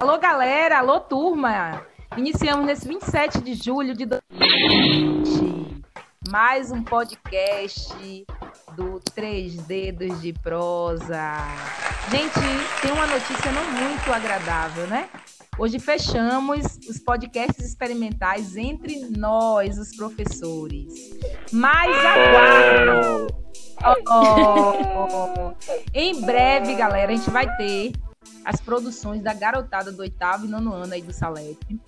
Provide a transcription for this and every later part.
Alô, galera! Alô, turma! Iniciamos nesse 27 de julho de 2020 mais um podcast do Três Dedos de Prosa. Gente, tem uma notícia não muito agradável, né? Hoje fechamos os podcasts experimentais entre nós, os professores. Mas aguardem! Oh, em breve, galera, a gente vai ter as produções da garotada do oitavo e nono ano aí do Salete.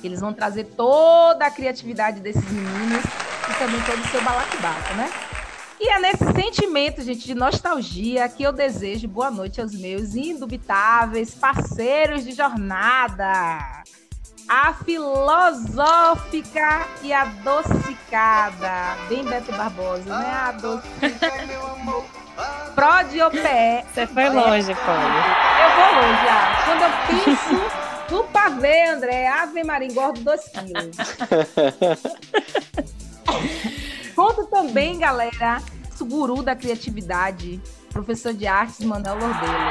Eles vão trazer toda a criatividade desses meninos e também todo o seu balacobaco, né? E é nesse sentimento, gente, de nostalgia que eu desejo boa noite aos meus indubitáveis parceiros de jornada. A filosófica e adocicada. Bem Beto Barbosa, né? A adocicada. Prode ou pé. Você foi longe, Paulo. Eu vou longe, já. Quando eu penso no pavê, André, Ave Maria, engordo dois quilos. Conto também, galera, o guru da criatividade, professor de artes Manuel Lordelo.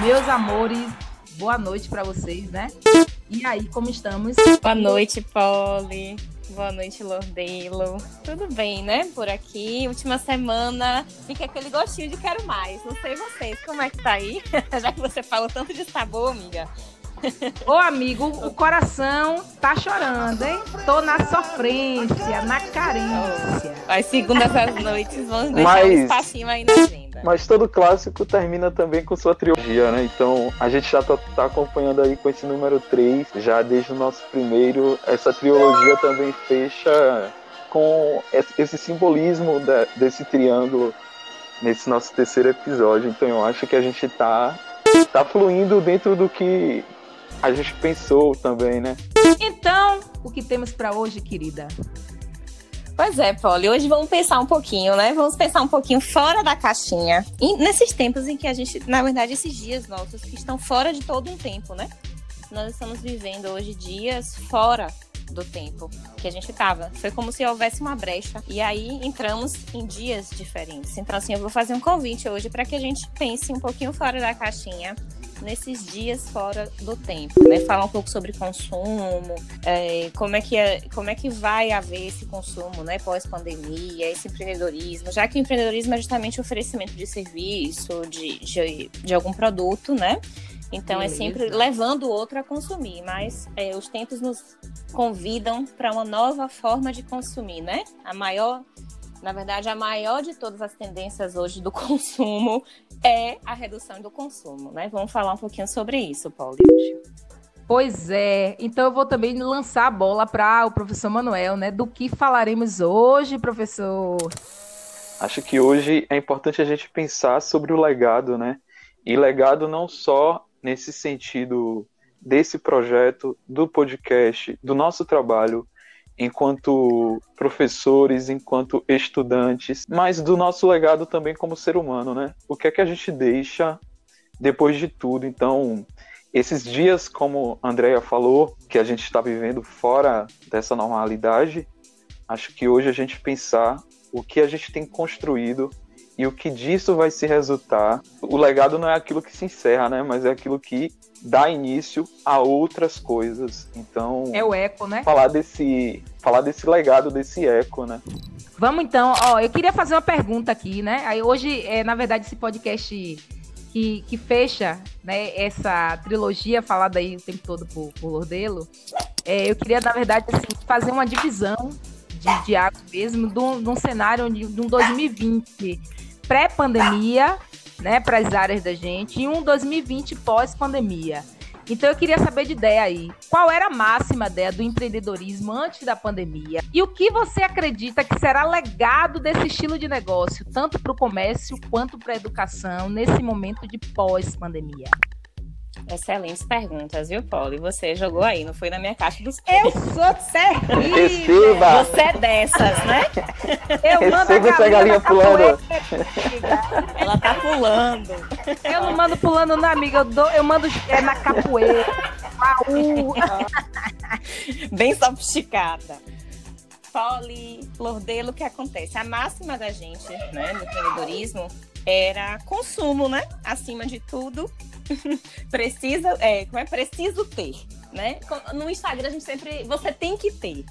Meus amores, boa noite para vocês, né? E aí, como estamos? Boa noite, Polly. Boa noite, Lordelo. Tudo bem, né? Por aqui. Última semana fica aquele gostinho de quero mais. Não sei vocês, como é que tá aí? Já que você falou tanto de sabor, amiga. Ô, amigo, o coração tá chorando, hein? Tô na sofrência, na carência. As segundas às noites vão deixar Mas... um espacinho aí na agenda. Mas todo clássico termina também com sua trilogia, né? Então a gente já tá, tá, acompanhando aí com esse número 3, já desde o nosso primeiro. Essa trilogia também fecha com esse simbolismo da, desse triângulo nesse nosso terceiro episódio. Então eu acho que a gente tá, tá fluindo dentro do que a gente pensou também, né? Então, o que temos para hoje, querida? Pois é, Polly. Hoje vamos pensar um pouquinho, né? Vamos pensar um pouquinho fora da caixinha. E nesses tempos em que a gente, na verdade, esses dias nossos que estão fora de todo um tempo, né? Nós estamos vivendo hoje dias fora do tempo que a gente estava. Foi como se houvesse uma brecha. E aí entramos em dias diferentes. Então, assim, eu vou fazer um convite hoje para que a gente pense um pouquinho fora da caixinha nesses dias fora do tempo, né? Falar um pouco sobre consumo, é, como, é que é, como é que vai haver esse consumo, né? Pós-pandemia, esse empreendedorismo, já que o empreendedorismo é justamente o oferecimento de serviço, de, de, de algum produto, né? Então Beleza. é sempre levando o outro a consumir, mas é, os tempos nos convidam para uma nova forma de consumir, né? A maior na verdade, a maior de todas as tendências hoje do consumo é a redução do consumo, né? Vamos falar um pouquinho sobre isso, Paulo. Pois é, então eu vou também lançar a bola para o professor Manuel, né? Do que falaremos hoje, professor? Acho que hoje é importante a gente pensar sobre o legado, né? E legado não só nesse sentido desse projeto, do podcast, do nosso trabalho, enquanto professores, enquanto estudantes, mas do nosso legado também como ser humano, né? O que é que a gente deixa depois de tudo? Então, esses dias, como a Andrea falou, que a gente está vivendo fora dessa normalidade, acho que hoje a gente pensar o que a gente tem construído e o que disso vai se resultar. O legado não é aquilo que se encerra, né? Mas é aquilo que dá início a outras coisas. Então. É o eco, né? Falar desse, falar desse legado, desse eco, né? Vamos então, ó, eu queria fazer uma pergunta aqui, né? Aí hoje, é, na verdade, esse podcast que, que fecha né, essa trilogia falada aí o tempo todo por, por Lordelo, é, eu queria, na verdade, assim, fazer uma divisão de, de água mesmo de um, de um cenário de, de um 2020 pré-pandemia né, para as áreas da gente, e um 2020 pós-pandemia. Então eu queria saber de ideia aí. Qual era a máxima ideia do empreendedorismo antes da pandemia? E o que você acredita que será legado desse estilo de negócio, tanto para o comércio quanto para a educação, nesse momento de pós-pandemia? Excelentes perguntas, viu, Paulo? E você jogou aí, não foi na minha caixa dos Eu sou terrível! Receba! Você é dessas, né? Eu mando Receba essa galinha pulando. Ela tá pulando. Eu não mando pulando na amiga, eu, dou, eu mando é, na capoeira. Bem sofisticada. Poli, Lordelo, o que acontece? A máxima da gente, né, no empreendedorismo, era consumo, né? Acima de tudo, precisa, é, como é preciso ter, né? No Instagram a gente sempre, você tem que ter.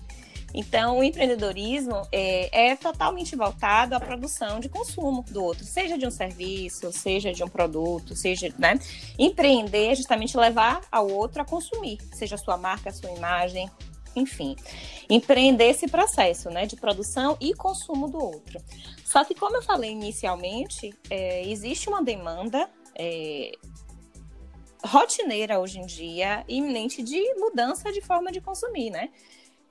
Então, o empreendedorismo é, é, totalmente voltado à produção de consumo do outro, seja de um serviço, seja de um produto, seja, né? Empreender é justamente levar ao outro a consumir, seja a sua marca, a sua imagem, enfim. Empreender esse processo, né, de produção e consumo do outro. Só que, como eu falei inicialmente, é, existe uma demanda é, rotineira hoje em dia, iminente de mudança de forma de consumir, né?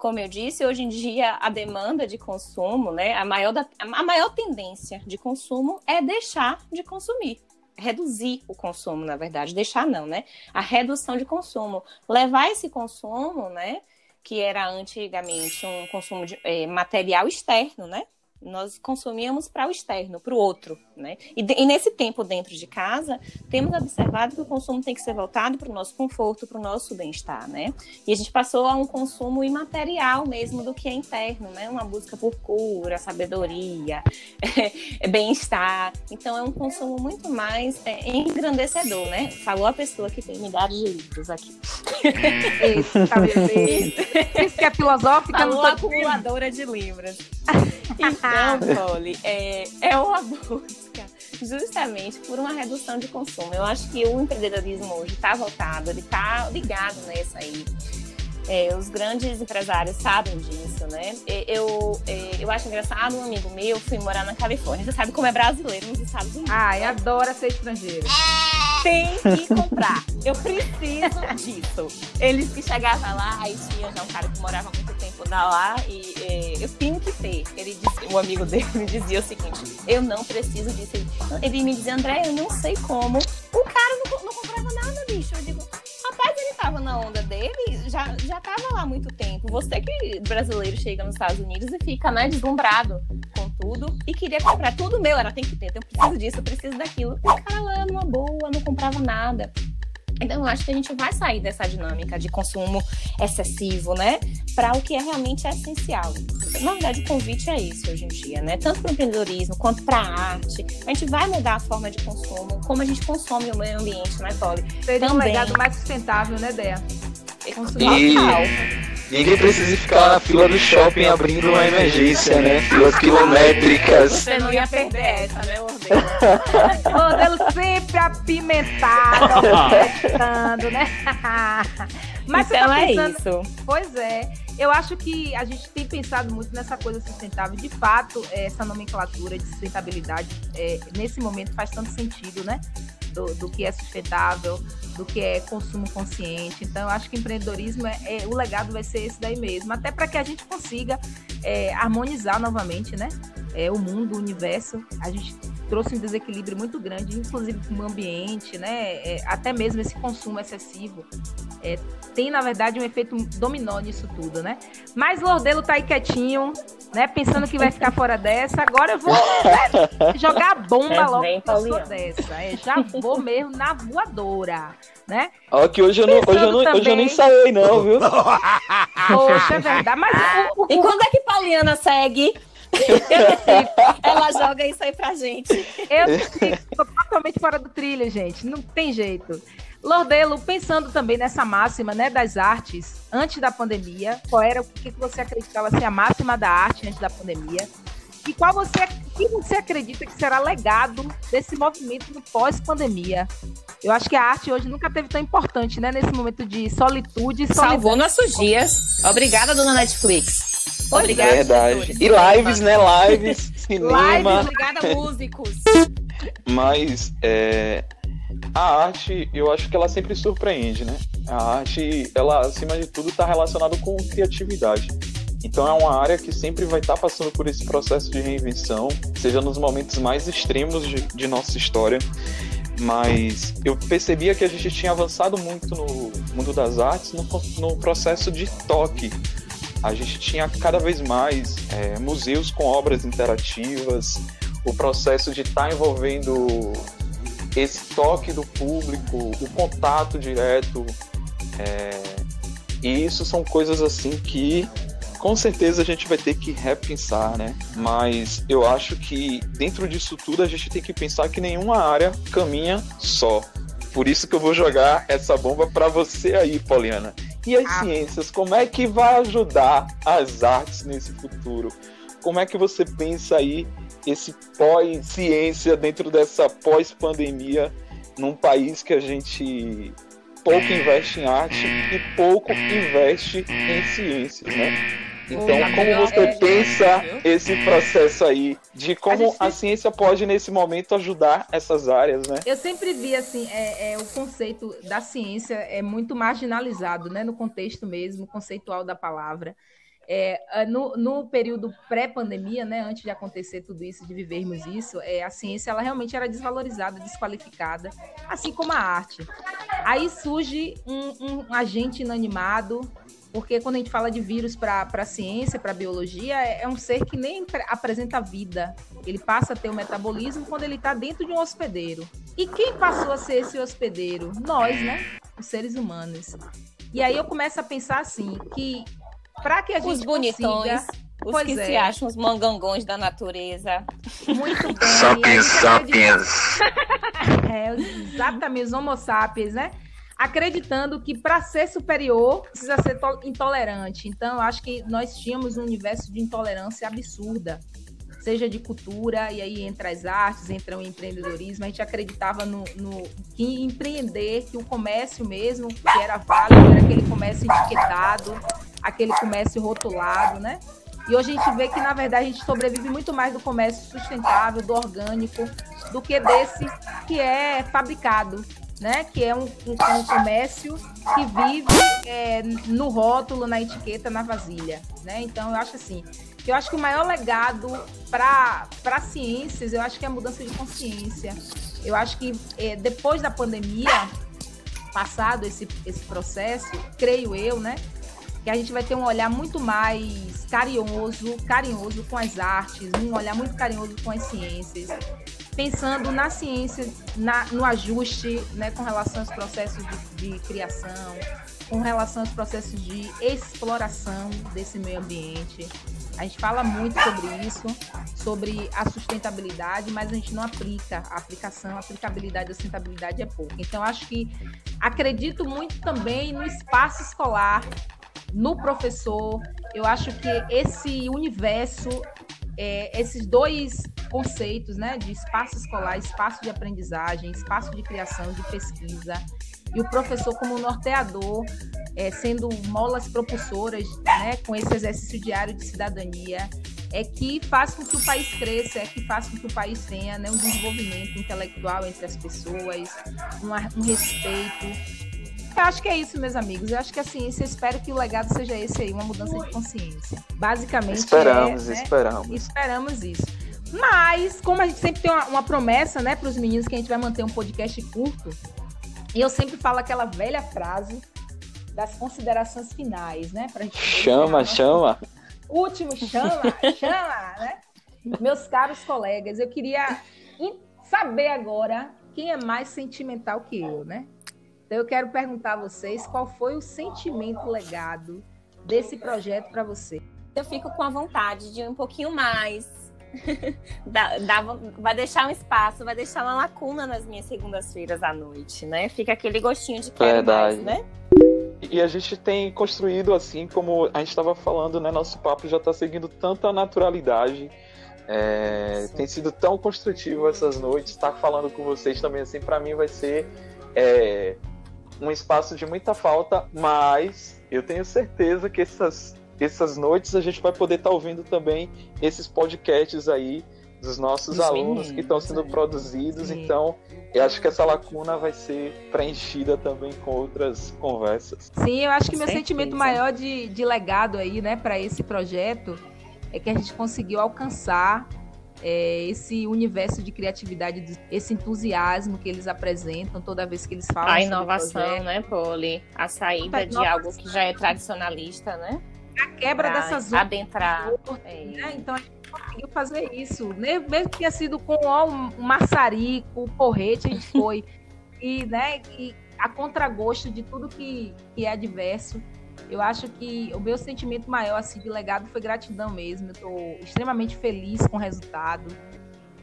como eu disse, hoje em dia a demanda de consumo, né, a maior, da, a maior tendência de consumo é deixar de consumir. Reduzir o consumo, na verdade, deixar não, né? A redução de consumo. Levar esse consumo, né? Que era antigamente um consumo de, é, material externo, né? Nós consumíamos para o externo, para o outro, né? E, de, e, nesse tempo dentro de casa, temos observado que o consumo tem que ser voltado para o nosso conforto, para o nosso bem-estar, né? E a gente passou a um consumo imaterial mesmo do que é interno, né? Uma busca por cura, sabedoria, é, bem-estar. Então é um consumo muito mais é, engrandecedor, né? Falou a pessoa que tem unidade de livros aqui. Isso, tá Isso que é filosófica, Falou não tô acumuladora de livros. Então, Polly, é, é uma busca justamente por uma redução de consumo. Eu acho que o empreendedorismo hoje está voltado, ele está ligado nessa aí. É, os grandes empresários sabem disso, né? Eu, é, eu acho engraçado, um amigo meu foi morar na Califórnia. Você sabe como é brasileiro nos Estados Unidos. Ai, adora ser estrangeiro. Tem que comprar. Eu preciso disso. Eles que chegavam lá, aí tinha já um cara que morava tempo lá e é, eu tenho que ter. Ele disse, o amigo dele me dizia o seguinte: eu não preciso disso. Ele me dizia, André, eu não sei como. O cara não, não comprava nada, bicho. Eu digo, rapaz, ele tava na onda dele, já, já tava lá há muito tempo. Você que brasileiro chega nos Estados Unidos e fica, né, deslumbrado com tudo e queria comprar tudo meu, era tem que ter, eu preciso disso, eu preciso daquilo. O cara lá numa boa, não comprava nada. Então, eu acho que a gente vai sair dessa dinâmica de consumo excessivo, né? Para o que é realmente essencial. Na verdade, o convite é isso hoje em dia, né? Tanto para o empreendedorismo quanto para a arte. A gente vai mudar a forma de consumo, como a gente consome o meio ambiente, né, Polly? Seria Também. um legado mais sustentável, né, Dea? E... Ninguém precisa ficar na fila do shopping abrindo uma emergência, né? Filas quilométricas. Você não ia perder essa, né, Ordelo sempre apimentado, apimentando, né? Mas então tá é pensando... é isso. Pois é. Eu acho que a gente tem pensado muito nessa coisa sustentável. De fato, essa nomenclatura de sustentabilidade, é, nesse momento, faz tanto sentido, né? Do, do que é sustentável, do que é consumo consciente. Então, eu acho que empreendedorismo é, é o legado vai ser esse daí mesmo, até para que a gente consiga é, harmonizar novamente, né? É, o mundo, o universo. A gente trouxe um desequilíbrio muito grande, inclusive com o ambiente, né? É, até mesmo esse consumo excessivo. É, tem, na verdade, um efeito dominó nisso tudo, né? Mas Lordelo tá aí quietinho, né? Pensando que vai ficar fora dessa. Agora eu vou né, jogar a bomba é logo que dessa. É, já vou mesmo na voadora, né? Ó, que hoje eu, não, hoje, eu não, também... hoje eu não ensaiei, não, viu? Poxa, é verdade. Mas o, o, E quando é que Pauliana segue? Ela joga isso aí pra gente. Eu tô totalmente fora do trilho, gente. Não tem jeito. Lordelo, pensando também nessa máxima né, das artes antes da pandemia, qual era o que você acreditava ser a máxima da arte antes da pandemia? E qual você, que você acredita que será legado desse movimento no pós-pandemia? Eu acho que a arte hoje nunca teve tão importante, né? Nesse momento de solitude Salvou nossos dias. Obrigada, dona Netflix. Obrigada. Verdade. E lives, né? Lives, cinema. Lives, obrigada, músicos. Mas é, a arte, eu acho que ela sempre surpreende, né? A arte, ela, acima de tudo, está relacionada com criatividade. Então é uma área que sempre vai estar tá passando por esse processo de reinvenção, seja nos momentos mais extremos de, de nossa história. Mas eu percebia que a gente tinha avançado muito no mundo das artes no, no processo de toque. A gente tinha cada vez mais é, museus com obras interativas, o processo de estar tá envolvendo esse toque do público, o contato direto. É, e isso são coisas assim que com certeza a gente vai ter que repensar, né? Mas eu acho que dentro disso tudo a gente tem que pensar que nenhuma área caminha só. Por isso que eu vou jogar essa bomba para você aí, Poliana. E as ah. ciências, como é que vai ajudar as artes nesse futuro? Como é que você pensa aí esse pós-ciência dentro dessa pós-pandemia num país que a gente pouco investe em arte e pouco investe em ciências, né? Então, como você é, pensa é, esse processo aí de como a, a, ciência pode, nesse momento, ajudar essas áreas, né? Eu sempre vi, assim, é, é, o conceito da ciência é muito marginalizado, né? No contexto mesmo, conceitual da palavra. É, é, no, no, período pré-pandemia, né, antes de acontecer tudo isso, de vivermos isso, é, a ciência ela realmente era desvalorizada, desqualificada, assim como a arte. Aí surge um, um agente inanimado, porque quando a gente fala de vírus para a ciência, para a biologia, é, é, um ser que nem apresenta vida. Ele passa a ter o metabolismo quando ele está dentro de um hospedeiro. E quem passou a ser esse hospedeiro? Nós, né? Os seres humanos. E aí eu começo a pensar assim, que para que a gente os bonitões, consiga... os pois que é. se acham os mangangões da natureza. Muito bem. Sapiens, sapiens. É, exatamente, os homo sapiens, né? Acreditando que para ser superior precisa ser intolerante. Então, eu acho que nós tínhamos um universo de intolerância absurda seja de cultura, e aí entra as artes, entra o empreendedorismo. A gente acreditava no, no que empreender, que o comércio mesmo, que era válido, era aquele comércio etiquetado, aquele comércio rotulado, né? E hoje a gente vê que, na verdade, a gente sobrevive muito mais do comércio sustentável, do orgânico, do que desse que é fabricado, né? Que é um, um, um comércio que vive é, no rótulo, na etiqueta, na vasilha, né? Então, eu acho assim, eu acho que o maior legado para ciências, eu acho que é a mudança de consciência. Eu acho que é, depois da pandemia, passado esse, esse processo, creio eu, né? Que a gente vai ter um olhar muito mais carinhoso, carinhoso com as artes, um olhar muito carinhoso com as ciências, pensando na ciência, na, no ajuste né, com relação aos processos de, de criação, com relação aos processos de exploração desse meio ambiente. A gente fala muito sobre isso, sobre a sustentabilidade, mas a gente não aplica a aplicação, a aplicabilidade, a sustentabilidade é pouco. Então, acho que acredito muito também no espaço escolar, no professor. Eu acho que esse universo, é, esses dois conceitos, né, de espaço escolar, espaço de aprendizagem, espaço de criação, de pesquisa, e o professor como norteador, é, sendo molas propulsoras né, com esse exercício diário de cidadania, é que faz com que o país cresça, é que faz com que o país tenha né, um desenvolvimento intelectual entre as pessoas, um, um respeito. Eu acho que é isso, meus amigos. Eu acho que a ciência, espero que o legado seja esse aí, uma mudança de consciência. Basicamente. Esperamos, é, né, esperamos. Esperamos isso. Mas, como a gente sempre tem uma, uma promessa, né, para os meninos que a gente vai manter um podcast curto, e eu sempre falo aquela velha frase das considerações finais, né? Pra gente chama, chama. Último, chama, chama, né? Meus caros colegas, eu queria saber agora quem é mais sentimental que eu, né? Então eu quero perguntar a vocês qual foi o sentimento legado desse projeto para você. Eu fico com a vontade de um pouquinho mais dá, dá, vai deixar um espaço, vai deixar uma lacuna nas minhas segundas-feiras à noite, né? Fica aquele gostinho de quero Verdade. mais, né? E a gente tem construído assim, como a gente estava falando, né? Nosso papo já está seguindo tanta naturalidade. É, tem sido tão construtivo essas noites. Estar tá falando com vocês também, assim, para mim vai ser é, um espaço de muita falta, mas eu tenho certeza que essas essas noites a gente vai poder estar tá ouvindo também esses podcasts aí dos nossos Os alunos meninos, que estão sendo é. produzidos. Sim. Então, eu acho que essa lacuna vai ser preenchida também com outras conversas. Sim, eu acho que meu sentimento maior de, de legado aí, né, para esse projeto é que a gente conseguiu alcançar é, esse universo de criatividade, esse entusiasmo que eles apresentam toda vez que eles falam. A inovação, né, Poli? A saída de algo que já é tradicionalista, né? A quebra dessas adentrar. É. Né? Então a gente conseguiu fazer isso. Mesmo que tenha sido com um maçarico, um porrete, a gente foi. e, né, e a contragosto de tudo que, que é adverso. Eu acho que o meu sentimento maior assim de legado foi gratidão mesmo. Eu estou extremamente feliz com o resultado.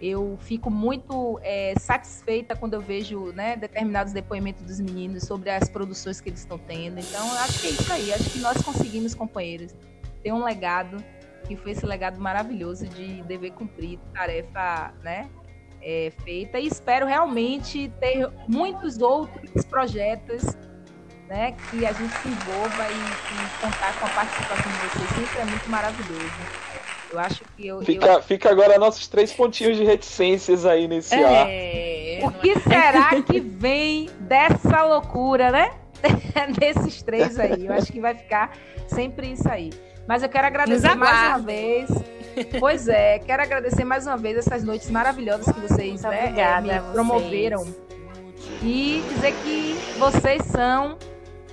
Eu fico muito é, satisfeita quando eu vejo né, determinados depoimentos dos meninos sobre as produções que eles estão tendo. Então, acho que é isso aí. Acho que nós conseguimos, companheiros, ter um legado que foi esse legado maravilhoso de dever cumprir tarefa né, é, feita. E espero realmente ter muitos outros projetos né, que a gente se envolva e, e contar com a participação de vocês. Sempre é muito maravilhoso. Eu acho que eu. Fica, eu... fica agora nossos três pontinhos de reticências aí nesse é, ar. O que será que vem dessa loucura, né? Desses três aí. Eu acho que vai ficar sempre isso aí. Mas eu quero agradecer mais uma vez. Pois é, quero agradecer mais uma vez essas noites maravilhosas que vocês né, é, me promoveram. E dizer que vocês são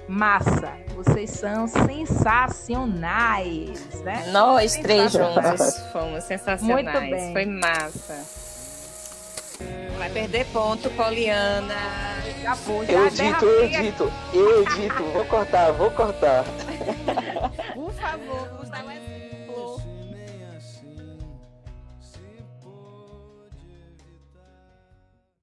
massa. Vocês são sensacionais, né? Nós três juntos fomos sensacionais. Muito bem. Foi massa. Vai perder ponto, Poliana. Já foi, já eu edito, eu edito, eu edito. Vou cortar, vou cortar. Por favor,